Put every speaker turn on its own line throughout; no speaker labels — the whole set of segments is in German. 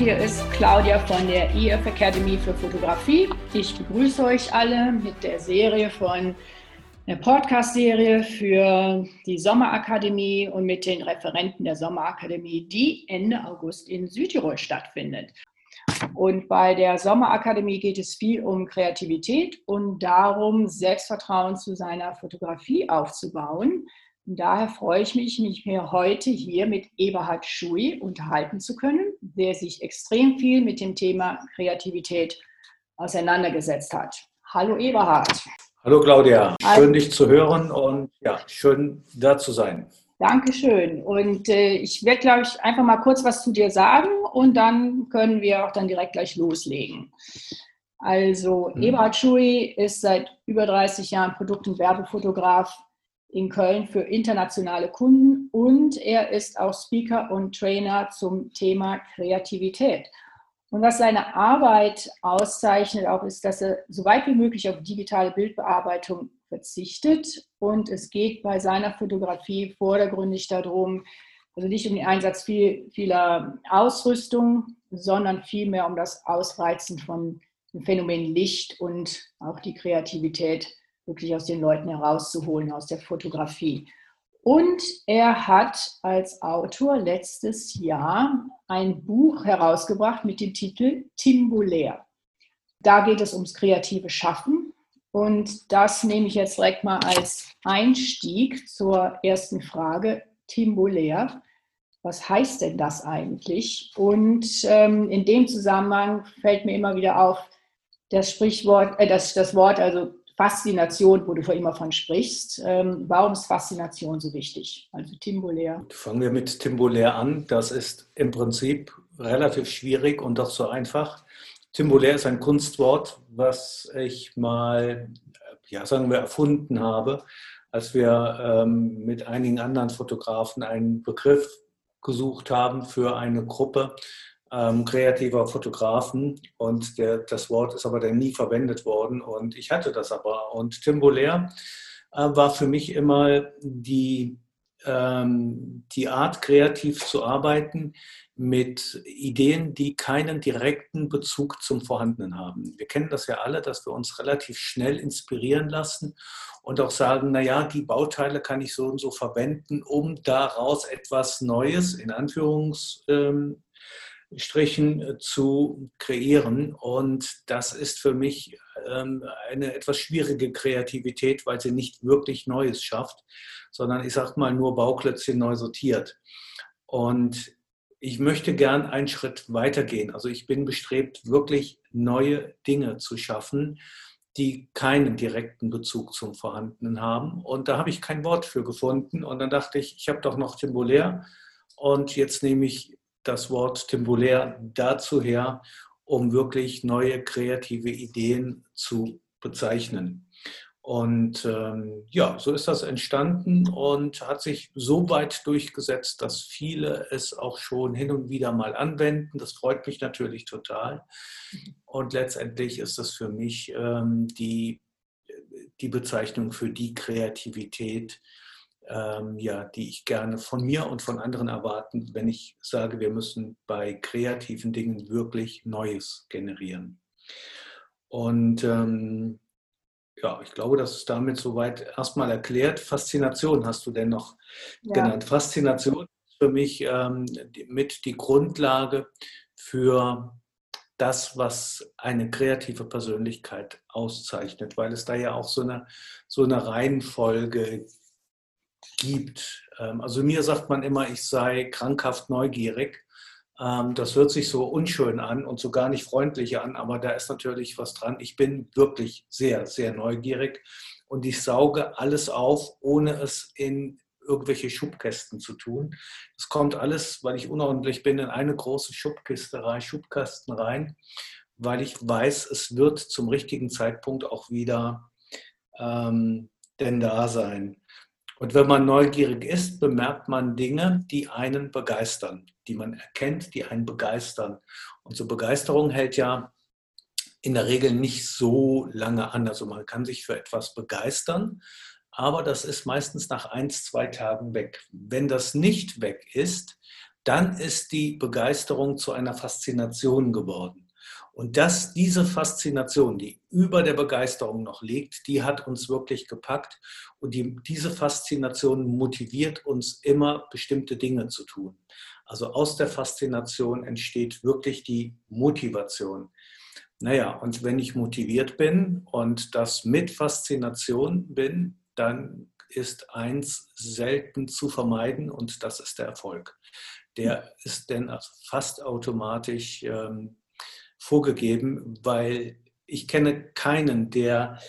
hier ist Claudia von der EF Academy für Fotografie. Ich begrüße euch alle mit der Serie von der Podcast-Serie für die Sommerakademie und mit den Referenten der Sommerakademie, die Ende August in Südtirol stattfindet. Und bei der Sommerakademie geht es viel um Kreativität und darum, Selbstvertrauen zu seiner Fotografie aufzubauen. Und daher freue ich mich, mich mir heute hier mit Eberhard Schui unterhalten zu können, der sich extrem viel mit dem Thema Kreativität auseinandergesetzt hat. Hallo Eberhard.
Hallo Claudia, schön dich zu hören und ja, schön da zu sein.
Dankeschön. Und äh, ich werde, glaube ich, einfach mal kurz was zu dir sagen und dann können wir auch dann direkt gleich loslegen. Also, hm. Eberhard Schui ist seit über 30 Jahren Produkt- und Werbefotograf in Köln für internationale Kunden und er ist auch Speaker und Trainer zum Thema Kreativität. Und was seine Arbeit auszeichnet auch ist, dass er so weit wie möglich auf digitale Bildbearbeitung verzichtet und es geht bei seiner Fotografie vordergründig darum, also nicht um den Einsatz viel, vieler Ausrüstung, sondern vielmehr um das Ausreizen von dem Phänomen Licht und auch die Kreativität wirklich aus den Leuten herauszuholen, aus der Fotografie. Und er hat als Autor letztes Jahr ein Buch herausgebracht mit dem Titel Timbulär. Da geht es ums kreative Schaffen. Und das nehme ich jetzt direkt mal als Einstieg zur ersten Frage. Timbulär. Was heißt denn das eigentlich? Und ähm, in dem Zusammenhang fällt mir immer wieder auf das Sprichwort, äh, das, das Wort, also Faszination, wo du vor immer von sprichst. Ähm, warum ist Faszination so wichtig? Also Timbolär.
Fangen wir mit Timbolär an. Das ist im Prinzip relativ schwierig und doch so einfach. Timbolär ist ein Kunstwort, was ich mal, ja, sagen wir, erfunden habe, als wir ähm, mit einigen anderen Fotografen einen Begriff gesucht haben für eine Gruppe, ähm, kreativer Fotografen und der, das Wort ist aber dann nie verwendet worden und ich hatte das aber. Und Timbolär äh, war für mich immer die, ähm, die Art, kreativ zu arbeiten mit Ideen, die keinen direkten Bezug zum Vorhandenen haben. Wir kennen das ja alle, dass wir uns relativ schnell inspirieren lassen und auch sagen, naja, die Bauteile kann ich so und so verwenden, um daraus etwas Neues, in Anführungs, Strichen äh, zu kreieren. Und das ist für mich ähm, eine etwas schwierige Kreativität, weil sie nicht wirklich Neues schafft, sondern ich sage mal nur Bauklötzchen neu sortiert. Und ich möchte gern einen Schritt weitergehen. Also ich bin bestrebt, wirklich neue Dinge zu schaffen, die keinen direkten Bezug zum Vorhandenen haben. Und da habe ich kein Wort für gefunden. Und dann dachte ich, ich habe doch noch Timbolär. Und jetzt nehme ich das Wort temporär dazu her, um wirklich neue kreative Ideen zu bezeichnen. Und ähm, ja, so ist das entstanden und hat sich so weit durchgesetzt, dass viele es auch schon hin und wieder mal anwenden. Das freut mich natürlich total. Und letztendlich ist das für mich ähm, die, die Bezeichnung für die Kreativität, ähm, ja, die ich gerne von mir und von anderen erwarten, wenn ich sage, wir müssen bei kreativen Dingen wirklich Neues generieren. Und ähm, ja, ich glaube, das ist damit soweit erstmal erklärt. Faszination hast du denn noch ja. genannt. Faszination ist für mich ähm, mit die Grundlage für das, was eine kreative Persönlichkeit auszeichnet, weil es da ja auch so eine, so eine Reihenfolge gibt. Ähm, also mir sagt man immer, ich sei krankhaft neugierig. Ähm, das hört sich so unschön an und so gar nicht freundlich an, aber da ist natürlich was dran. Ich bin wirklich sehr, sehr neugierig und ich sauge alles auf, ohne es in irgendwelche Schubkästen zu tun. Es kommt alles, weil ich unordentlich bin, in eine große Schubkiste rein, Schubkasten rein, weil ich weiß, es wird zum richtigen Zeitpunkt auch wieder ähm, denn da sein. Und wenn man neugierig ist, bemerkt man Dinge, die einen begeistern, die man erkennt, die einen begeistern. Und so Begeisterung hält ja in der Regel nicht so lange an. Also man kann sich für etwas begeistern, aber das ist meistens nach ein, zwei Tagen weg. Wenn das nicht weg ist, dann ist die Begeisterung zu einer Faszination geworden. Und dass diese Faszination, die über der Begeisterung noch liegt, die hat uns wirklich gepackt. Und die, diese Faszination motiviert uns immer, bestimmte Dinge zu tun. Also aus der Faszination entsteht wirklich die Motivation. Naja, und wenn ich motiviert bin und das mit Faszination bin, dann ist eins selten zu vermeiden und das ist der Erfolg. Der ist denn fast automatisch ähm, vorgegeben, weil ich kenne keinen, der,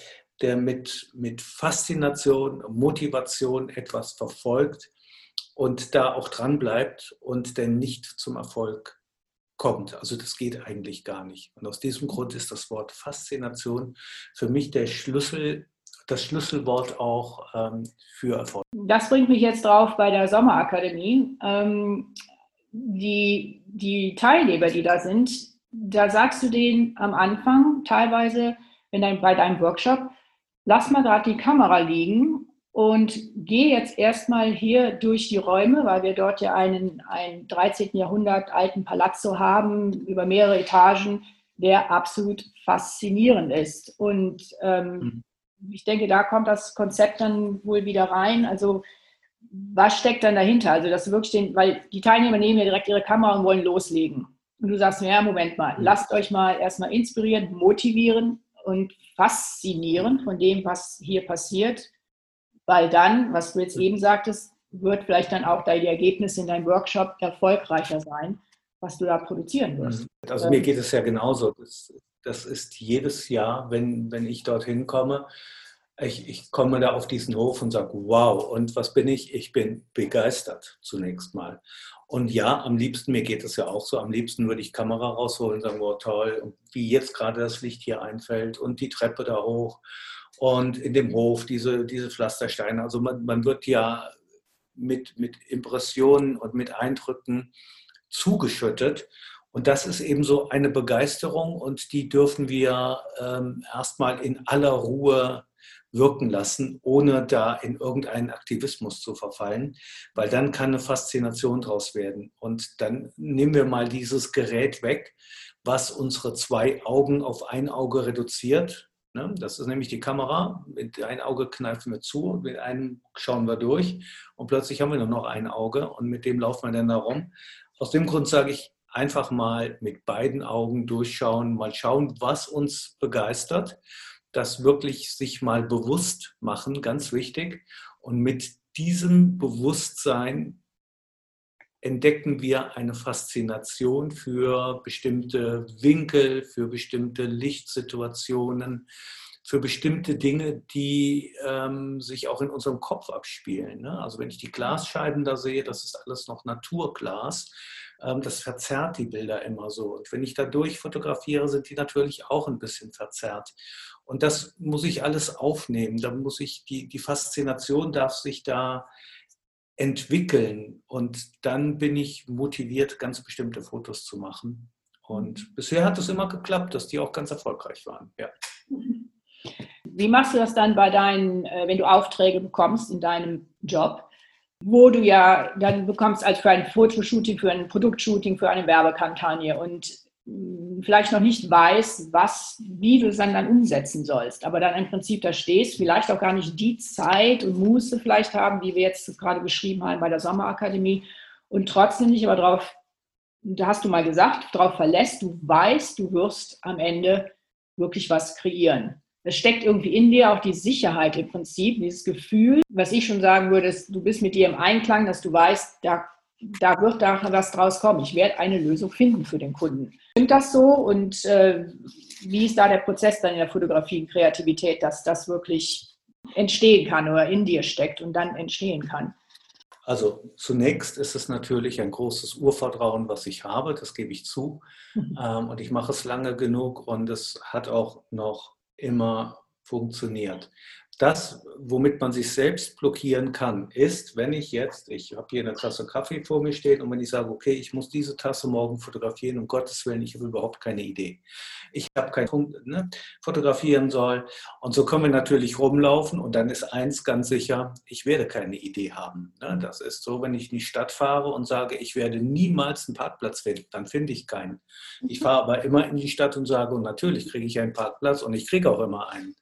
der mit, mit Faszination, Motivation etwas verfolgt und da auch dran bleibt und dann nicht zum Erfolg kommt. Also das geht eigentlich gar nicht. Und aus diesem Grund ist das Wort Faszination für mich der Schlüssel, das Schlüsselwort auch ähm, für Erfolg.
Das bringt mich jetzt drauf bei der Sommerakademie. Ähm, die, die Teilnehmer, die da sind, da sagst du denen am Anfang teilweise wenn dein, bei deinem Workshop, lass mal gerade die Kamera liegen und geh jetzt erstmal hier durch die Räume, weil wir dort ja einen, einen 13. Jahrhundert alten Palazzo haben, über mehrere Etagen, der absolut faszinierend ist. Und ähm, mhm. ich denke, da kommt das Konzept dann wohl wieder rein. Also was steckt dann dahinter? Also das wirklich den, weil die Teilnehmer nehmen ja direkt ihre Kamera und wollen loslegen. Und du sagst, ja, Moment mal, lasst euch mal erstmal inspirieren, motivieren und faszinieren von dem, was hier passiert, weil dann, was du jetzt eben sagtest, wird vielleicht dann auch dein Ergebnis in deinem Workshop erfolgreicher sein, was du da produzieren wirst. Mhm.
Also mir geht es ja genauso. Das, das ist jedes Jahr, wenn, wenn ich dorthin komme, ich, ich komme da auf diesen Hof und sage, wow, und was bin ich? Ich bin begeistert zunächst mal. Und ja, am liebsten, mir geht es ja auch so, am liebsten würde ich Kamera rausholen und sagen, wow, toll, wie jetzt gerade das Licht hier einfällt und die Treppe da hoch und in dem Hof diese, diese Pflastersteine. Also man, man wird ja mit, mit Impressionen und mit Eindrücken zugeschüttet. Und das ist eben so eine Begeisterung und die dürfen wir ähm, erstmal in aller Ruhe wirken lassen, ohne da in irgendeinen Aktivismus zu verfallen, weil dann kann eine Faszination draus werden. Und dann nehmen wir mal dieses Gerät weg, was unsere zwei Augen auf ein Auge reduziert. Ne? Das ist nämlich die Kamera. Mit einem Auge kneifen wir zu, mit einem schauen wir durch und plötzlich haben wir nur noch ein Auge und mit dem laufen wir dann da rum. Aus dem Grund sage ich, einfach mal mit beiden Augen durchschauen, mal schauen, was uns begeistert das wirklich sich mal bewusst machen, ganz wichtig. Und mit diesem Bewusstsein entdecken wir eine Faszination für bestimmte Winkel, für bestimmte Lichtsituationen, für bestimmte Dinge, die ähm, sich auch in unserem Kopf abspielen. Ne? Also wenn ich die Glasscheiben da sehe, das ist alles noch Naturglas. Ähm, das verzerrt die Bilder immer so. Und wenn ich da durchfotografiere, sind die natürlich auch ein bisschen verzerrt. Und das muss ich alles aufnehmen. Da muss ich, die, die Faszination darf sich da entwickeln. Und dann bin ich motiviert, ganz bestimmte Fotos zu machen. Und bisher hat es immer geklappt, dass die auch ganz erfolgreich waren. Ja.
Wie machst du das dann bei deinen, äh, wenn du Aufträge bekommst in deinem Job, wo du ja dann bekommst als für ein Fotoshooting, für ein Produktshooting, für eine Werbekampagne und vielleicht noch nicht weiß, was, wie du es dann, dann umsetzen sollst, aber dann im Prinzip da stehst, vielleicht auch gar nicht die Zeit und Muße vielleicht haben, wie wir jetzt gerade beschrieben haben bei der Sommerakademie und trotzdem nicht aber darauf, da hast du mal gesagt, darauf verlässt, du weißt, du wirst am Ende wirklich was kreieren. Es steckt irgendwie in dir auch die Sicherheit im Prinzip, dieses Gefühl, was ich schon sagen würde, ist, du bist mit dir im Einklang, dass du weißt, da da wird da was draus kommen. Ich werde eine Lösung finden für den Kunden. Stimmt das so? Und äh, wie ist da der Prozess dann in der Fotografie und Kreativität, dass das wirklich entstehen kann oder in dir steckt und dann entstehen kann?
Also zunächst ist es natürlich ein großes Urvertrauen, was ich habe, das gebe ich zu. Mhm. Ähm, und ich mache es lange genug und es hat auch noch immer funktioniert. Das, womit man sich selbst blockieren kann, ist, wenn ich jetzt, ich habe hier eine Tasse Kaffee vor mir stehen und wenn ich sage, okay, ich muss diese Tasse morgen fotografieren, um Gottes Willen, ich habe überhaupt keine Idee. Ich habe keinen Punkt, ne, fotografieren soll. Und so können wir natürlich rumlaufen und dann ist eins ganz sicher, ich werde keine Idee haben. Ne? Das ist so, wenn ich in die Stadt fahre und sage, ich werde niemals einen Parkplatz finden, dann finde ich keinen. Ich fahre aber immer in die Stadt und sage, und natürlich kriege ich einen Parkplatz und ich kriege auch immer einen.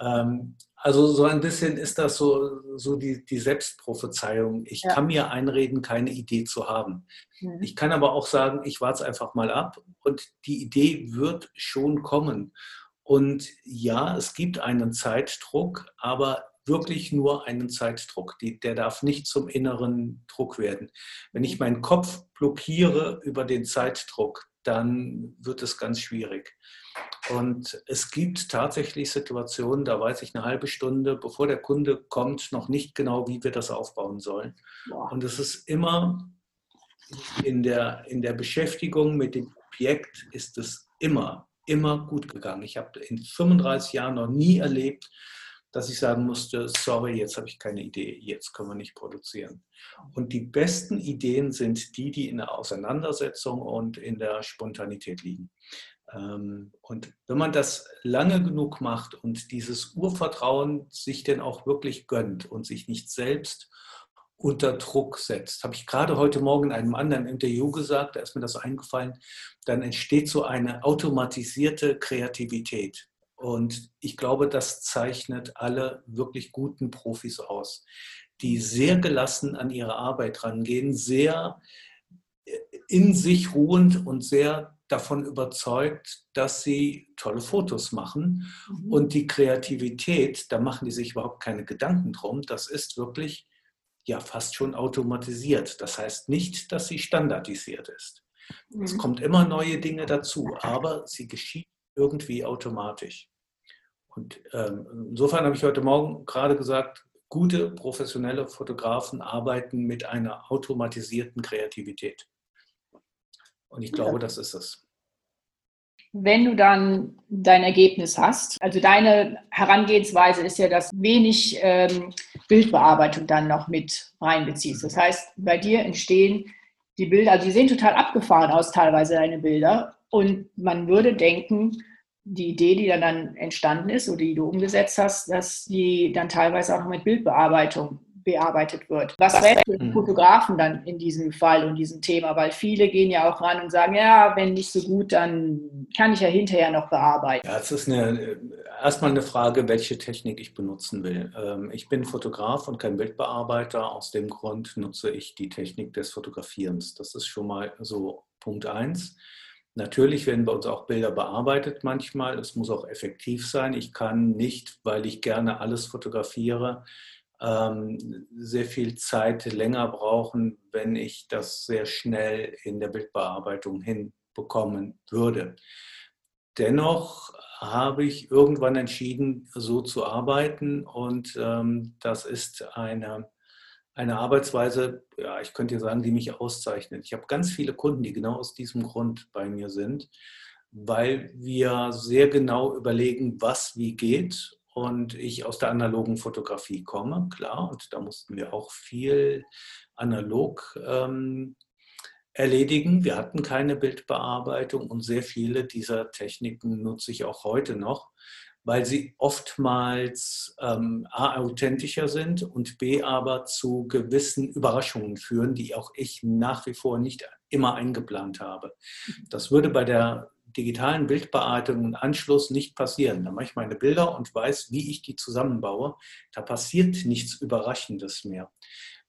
Ähm, also so ein bisschen ist das so, so die, die Selbstprophezeiung. Ich ja. kann mir einreden, keine Idee zu haben. Mhm. Ich kann aber auch sagen, ich warte es einfach mal ab und die Idee wird schon kommen. Und ja, es gibt einen Zeitdruck, aber wirklich nur einen Zeitdruck. Die, der darf nicht zum inneren Druck werden. Wenn ich meinen Kopf blockiere über den Zeitdruck, dann wird es ganz schwierig. Und es gibt tatsächlich Situationen, da weiß ich eine halbe Stunde, bevor der Kunde kommt, noch nicht genau, wie wir das aufbauen sollen. Und es ist immer in der, in der Beschäftigung mit dem Objekt ist es immer, immer gut gegangen. Ich habe in 35 Jahren noch nie erlebt, dass ich sagen musste, sorry, jetzt habe ich keine Idee, jetzt können wir nicht produzieren. Und die besten Ideen sind die, die in der Auseinandersetzung und in der Spontanität liegen. Ähm, und wenn man das lange genug macht und dieses Urvertrauen sich denn auch wirklich gönnt und sich nicht selbst unter Druck setzt, habe ich gerade heute Morgen in einem anderen Interview gesagt, da ist mir das eingefallen, dann entsteht so eine automatisierte Kreativität. Und ich glaube, das zeichnet alle wirklich guten Profis aus, die sehr gelassen an ihre Arbeit rangehen, sehr in sich ruhend und sehr davon überzeugt, dass sie tolle Fotos machen. Mhm. Und die Kreativität, da machen die sich überhaupt keine Gedanken drum. Das ist wirklich ja fast schon automatisiert. Das heißt nicht, dass sie standardisiert ist. Mhm. Es kommt immer neue Dinge dazu, aber sie geschieht irgendwie automatisch. Und ähm, insofern habe ich heute Morgen gerade gesagt, gute professionelle Fotografen arbeiten mit einer automatisierten Kreativität. Und ich glaube, das ist es.
Wenn du dann dein Ergebnis hast, also deine Herangehensweise ist ja, dass wenig ähm, Bildbearbeitung dann noch mit reinbeziehst. Das heißt, bei dir entstehen die Bilder, also die sehen total abgefahren aus, teilweise deine Bilder. Und man würde denken, die Idee, die dann, dann entstanden ist oder die du umgesetzt hast, dass die dann teilweise auch noch mit Bildbearbeitung bearbeitet wird. Was den mhm. Fotografen dann in diesem Fall und diesem Thema? Weil viele gehen ja auch ran und sagen, ja, wenn nicht so gut, dann kann ich ja hinterher noch bearbeiten.
Ja, es ist eine, erstmal eine Frage, welche Technik ich benutzen will. Ähm, ich bin Fotograf und kein Bildbearbeiter. Aus dem Grund nutze ich die Technik des Fotografierens. Das ist schon mal so Punkt eins. Natürlich werden bei uns auch Bilder bearbeitet manchmal. Es muss auch effektiv sein. Ich kann nicht, weil ich gerne alles fotografiere, sehr viel Zeit länger brauchen, wenn ich das sehr schnell in der Bildbearbeitung hinbekommen würde. Dennoch habe ich irgendwann entschieden, so zu arbeiten und ähm, das ist eine, eine Arbeitsweise, ja, ich könnte sagen, die mich auszeichnet. Ich habe ganz viele Kunden, die genau aus diesem Grund bei mir sind, weil wir sehr genau überlegen, was wie geht und ich aus der analogen Fotografie komme, klar, und da mussten wir auch viel analog ähm, erledigen. Wir hatten keine Bildbearbeitung und sehr viele dieser Techniken nutze ich auch heute noch, weil sie oftmals ähm, A, authentischer sind und B, aber zu gewissen Überraschungen führen, die auch ich nach wie vor nicht immer eingeplant habe. Das würde bei der digitalen Bildbearbeitung und Anschluss nicht passieren. Da mache ich meine Bilder und weiß, wie ich die zusammenbaue. Da passiert nichts Überraschendes mehr.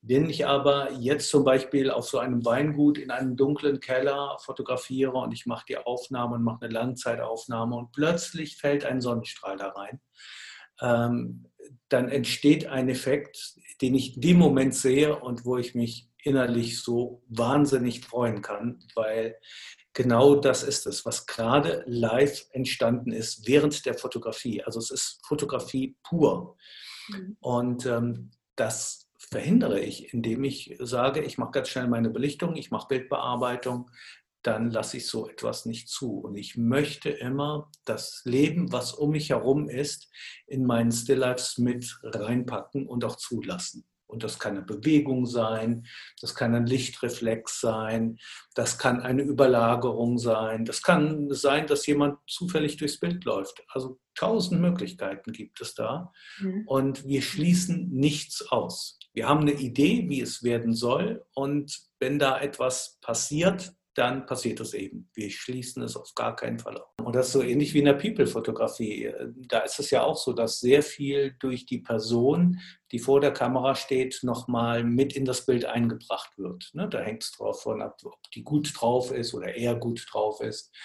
Wenn ich aber jetzt zum Beispiel auf so einem Weingut in einem dunklen Keller fotografiere und ich mache die Aufnahme und mache eine Langzeitaufnahme und plötzlich fällt ein Sonnenstrahl da rein, ähm, dann entsteht ein Effekt, den ich in dem Moment sehe und wo ich mich innerlich so wahnsinnig freuen kann, weil genau das ist es, was gerade live entstanden ist während der Fotografie. Also es ist Fotografie pur. Mhm. Und ähm, das verhindere ich, indem ich sage, ich mache ganz schnell meine Belichtung, ich mache Bildbearbeitung, dann lasse ich so etwas nicht zu. Und ich möchte immer das Leben, was um mich herum ist, in meinen Stilllifes mit reinpacken und auch zulassen. Und das kann eine Bewegung sein, das kann ein Lichtreflex sein, das kann eine Überlagerung sein, das kann sein, dass jemand zufällig durchs Bild läuft. Also tausend Möglichkeiten gibt es da. Mhm. Und wir schließen nichts aus. Wir haben eine Idee, wie es werden soll. Und wenn da etwas passiert, dann passiert es eben. Wir schließen es auf gar keinen Fall auf. Und das ist so ähnlich wie in der People-Fotografie. Da ist es ja auch so, dass sehr viel durch die Person, die vor der Kamera steht, nochmal mit in das Bild eingebracht wird. Ne, da hängt es drauf von, ob die gut drauf ist oder er gut drauf ist,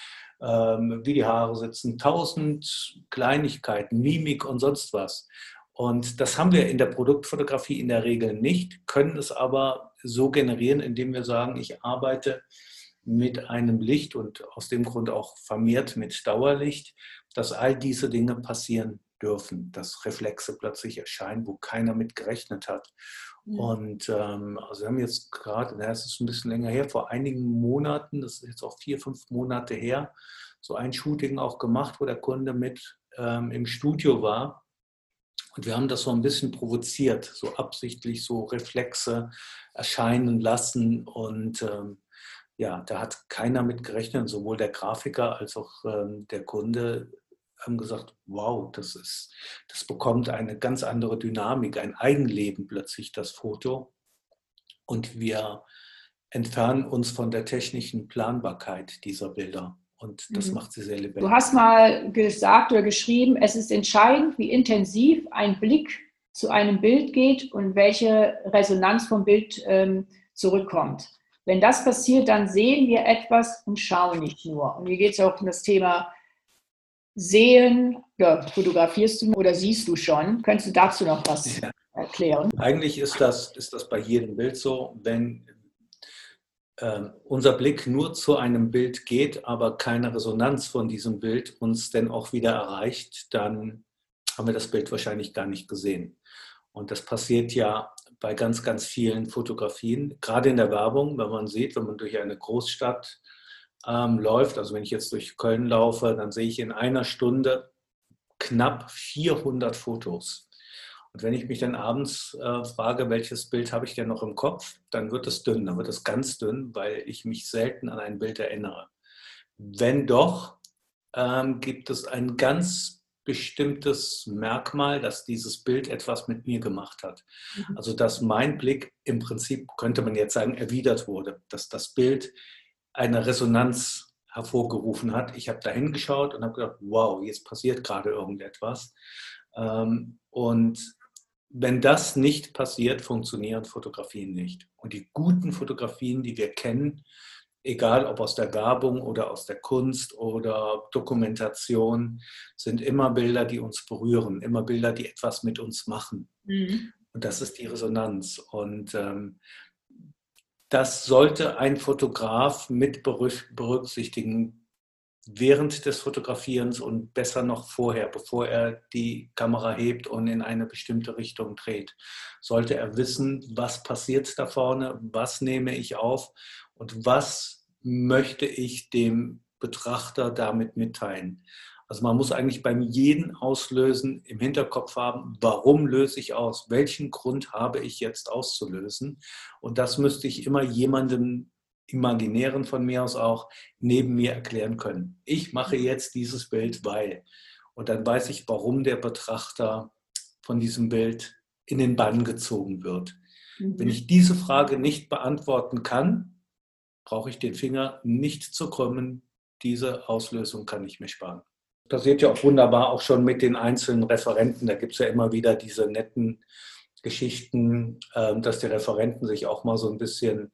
ähm, wie die Haare sitzen, tausend Kleinigkeiten, Mimik und sonst was. Und das haben wir in der Produktfotografie in der Regel nicht, können es aber so generieren, indem wir sagen, ich arbeite mit einem Licht und aus dem Grund auch vermehrt mit Dauerlicht, dass all diese Dinge passieren dürfen, dass Reflexe plötzlich erscheinen, wo keiner mit gerechnet hat. Mhm. Und ähm, also wir haben jetzt gerade, es ist ein bisschen länger her, vor einigen Monaten, das ist jetzt auch vier, fünf Monate her, so ein Shooting auch gemacht, wo der Kunde mit ähm, im Studio war. Und wir haben das so ein bisschen provoziert, so absichtlich so Reflexe erscheinen lassen und ähm, ja, da hat keiner mit gerechnet, sowohl der Grafiker als auch ähm, der Kunde haben gesagt, wow, das ist, das bekommt eine ganz andere Dynamik, ein Eigenleben plötzlich, das Foto. Und wir entfernen uns von der technischen Planbarkeit dieser Bilder. Und das mhm. macht sie sehr lebendig.
Du hast mal gesagt oder geschrieben, es ist entscheidend, wie intensiv ein Blick zu einem Bild geht und welche Resonanz vom Bild ähm, zurückkommt. Wenn das passiert, dann sehen wir etwas und schauen nicht nur. Und hier geht es auch um das Thema Sehen. Ja, fotografierst du oder siehst du schon? Könntest du dazu noch was ja. erklären?
Eigentlich ist das, ist das bei jedem Bild so, wenn äh, unser Blick nur zu einem Bild geht, aber keine Resonanz von diesem Bild uns denn auch wieder erreicht, dann haben wir das Bild wahrscheinlich gar nicht gesehen. Und das passiert ja bei ganz, ganz vielen Fotografien, gerade in der Werbung, wenn man sieht, wenn man durch eine Großstadt ähm, läuft, also wenn ich jetzt durch Köln laufe, dann sehe ich in einer Stunde knapp 400 Fotos. Und wenn ich mich dann abends äh, frage, welches Bild habe ich denn noch im Kopf, dann wird es dünn, dann wird es ganz dünn, weil ich mich selten an ein Bild erinnere. Wenn doch, ähm, gibt es ein ganz bestimmtes Merkmal, dass dieses Bild etwas mit mir gemacht hat. Mhm. Also dass mein Blick im Prinzip, könnte man jetzt sagen, erwidert wurde, dass das Bild eine Resonanz hervorgerufen hat. Ich habe da hingeschaut und habe gedacht, wow, jetzt passiert gerade irgendetwas. Ähm, und wenn das nicht passiert, funktionieren Fotografien nicht. Und die guten Fotografien, die wir kennen, egal ob aus der Werbung oder aus der Kunst oder Dokumentation, sind immer Bilder, die uns berühren, immer Bilder, die etwas mit uns machen. Mhm. Und das ist die Resonanz. Und ähm, das sollte ein Fotograf mit berücksichtigen während des Fotografierens und besser noch vorher, bevor er die Kamera hebt und in eine bestimmte Richtung dreht. Sollte er wissen, was passiert da vorne, was nehme ich auf und was möchte ich dem Betrachter damit mitteilen. Also man muss eigentlich beim jeden Auslösen im Hinterkopf haben, warum löse ich aus? Welchen Grund habe ich jetzt auszulösen? Und das müsste ich immer jemandem imaginären von mir aus auch neben mir erklären können. Ich mache jetzt dieses Bild, weil. Und dann weiß ich, warum der Betrachter von diesem Bild in den Bann gezogen wird. Mhm. Wenn ich diese Frage nicht beantworten kann, brauche ich den Finger nicht zu krümmen. Diese Auslösung kann ich mir sparen. Passiert ja auch wunderbar auch schon mit den einzelnen Referenten. Da gibt es ja immer wieder diese netten Geschichten, ähm, dass die Referenten sich auch mal so ein bisschen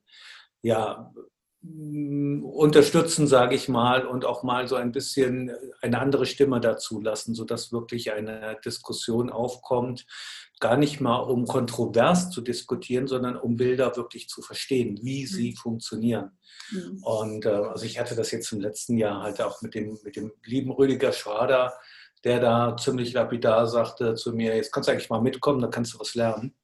ja, unterstützen, sage ich mal, und auch mal so ein bisschen eine andere Stimme dazu lassen, sodass wirklich eine Diskussion aufkommt, gar nicht mal um kontrovers zu diskutieren, sondern um Bilder wirklich zu verstehen, wie mhm. sie funktionieren. Mhm. Und äh, also ich hatte das jetzt im letzten Jahr halt auch mit dem, mit dem lieben Rüdiger Schrader, der da ziemlich lapidar sagte zu mir, jetzt kannst du eigentlich mal mitkommen, dann kannst du was lernen.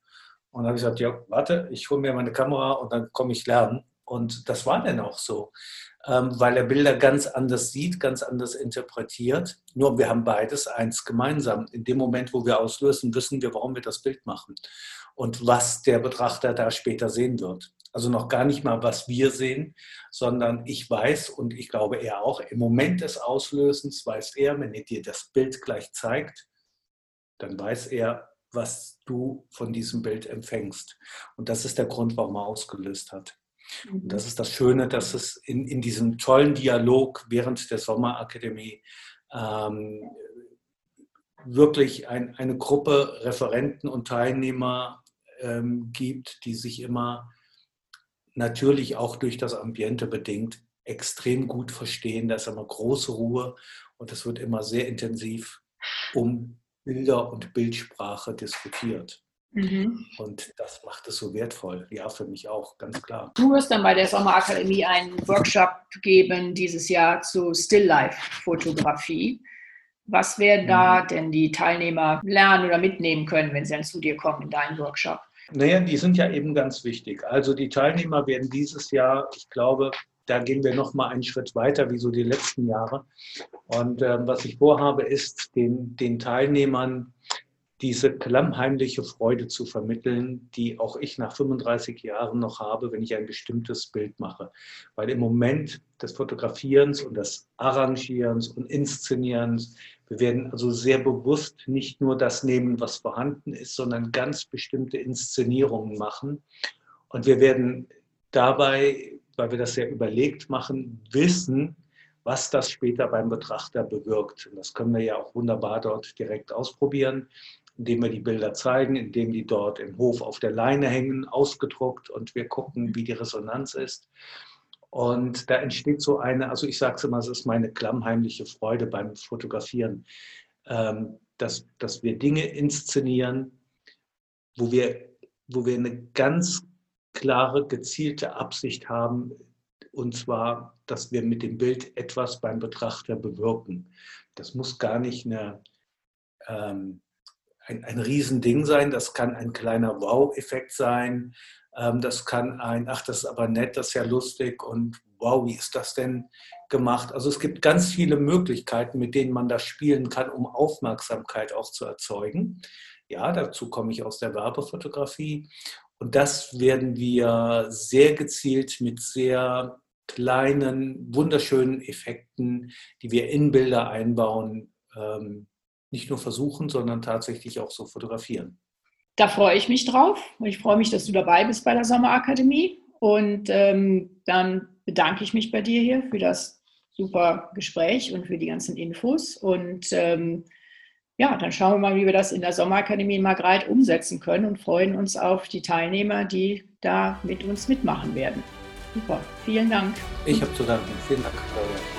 Und dann habe ich gesagt, ja, warte, ich hole mir meine Kamera und dann komme ich lernen. Und das war dann auch so. ähm, weil er Bilder ganz anders sieht, ganz anders interpretiert. Nur wir haben beides eins gemeinsam. In dem Moment, wo wir auslösen, wissen wir, warum wir das Bild machen und was der Betrachter da später sehen wird. Also noch gar nicht mal, was wir sehen, sondern ich weiß und ich glaube er auch, im Moment des Auslösens weiß er, wenn er dir das Bild gleich zeigt, dann weiß er, was du von diesem Bild empfängst. Und das ist der Grund, warum er ausgelöst hat. Und das ist das Schöne, dass es in, in diesem tollen Dialog während der Sommerakademie ähm, wirklich ein, eine Gruppe Referenten und Teilnehmer ähm, gibt, die sich immer natürlich auch durch das Ambiente bedingt extrem gut verstehen. Da ist immer große Ruhe und es wird immer sehr intensiv um Bilder und Bildsprache diskutiert. Mhm. Und das macht es so wertvoll. Ja, für mich auch, ganz klar.
Du wirst dann bei der Sommerakademie einen Workshop geben dieses Jahr zu Still-Life-Fotografie. Was werden da mhm. denn die Teilnehmer lernen oder mitnehmen können, wenn sie dann zu dir kommen in deinen Workshop?
Naja, die sind ja eben ganz wichtig. Also die Teilnehmer werden dieses Jahr, ich glaube, da gehen wir noch mal einen Schritt weiter, wie so die letzten Jahre. Und äh, was ich vorhabe, ist den, den Teilnehmern diese klammheimliche Freude zu vermitteln, die auch ich nach 35 Jahren noch habe, wenn ich ein bestimmtes Bild mache. Weil im Moment des Fotografierens und des Arrangierens und Inszenierens, wir werden also sehr bewusst nicht nur das nehmen, was vorhanden ist, sondern ganz bestimmte Inszenierungen machen. Und wir werden dabei, weil wir das sehr überlegt machen, wissen, was das später beim Betrachter bewirkt. Und das können wir ja auch wunderbar dort direkt ausprobieren indem wir die Bilder zeigen, indem die dort im Hof auf der Leine hängen, ausgedruckt und wir gucken, wie die Resonanz ist. Und da entsteht so eine, also ich sage es immer, es ist meine klammheimliche Freude beim Fotografieren, ähm, dass, dass wir Dinge inszenieren, wo wir, wo wir eine ganz klare, gezielte Absicht haben, und zwar, dass wir mit dem Bild etwas beim Betrachter bewirken. Das muss gar nicht eine, ähm, ein, ein Riesending sein, das kann ein kleiner Wow-Effekt sein, ähm, das kann ein, ach, das ist aber nett, das ist ja lustig und wow, wie ist das denn gemacht? Also es gibt ganz viele Möglichkeiten, mit denen man das spielen kann, um Aufmerksamkeit auch zu erzeugen. Ja, dazu komme ich aus der Werbefotografie. Und das werden wir sehr gezielt mit sehr kleinen, wunderschönen Effekten, die wir in Bilder einbauen, ähm, nicht nur versuchen, sondern tatsächlich auch so fotografieren.
Da freue ich mich drauf. Ich freue mich, dass du dabei bist bei der Sommerakademie. Und ähm, dann bedanke ich mich bei dir hier für das super Gespräch und für die ganzen Infos. Und ähm, ja, dann schauen wir mal, wie wir das in der Sommerakademie in Margreit umsetzen können und freuen uns auf die Teilnehmer, die da mit uns mitmachen werden. Super, vielen Dank.
Ich habe zu danken. Vielen Dank, Claudia.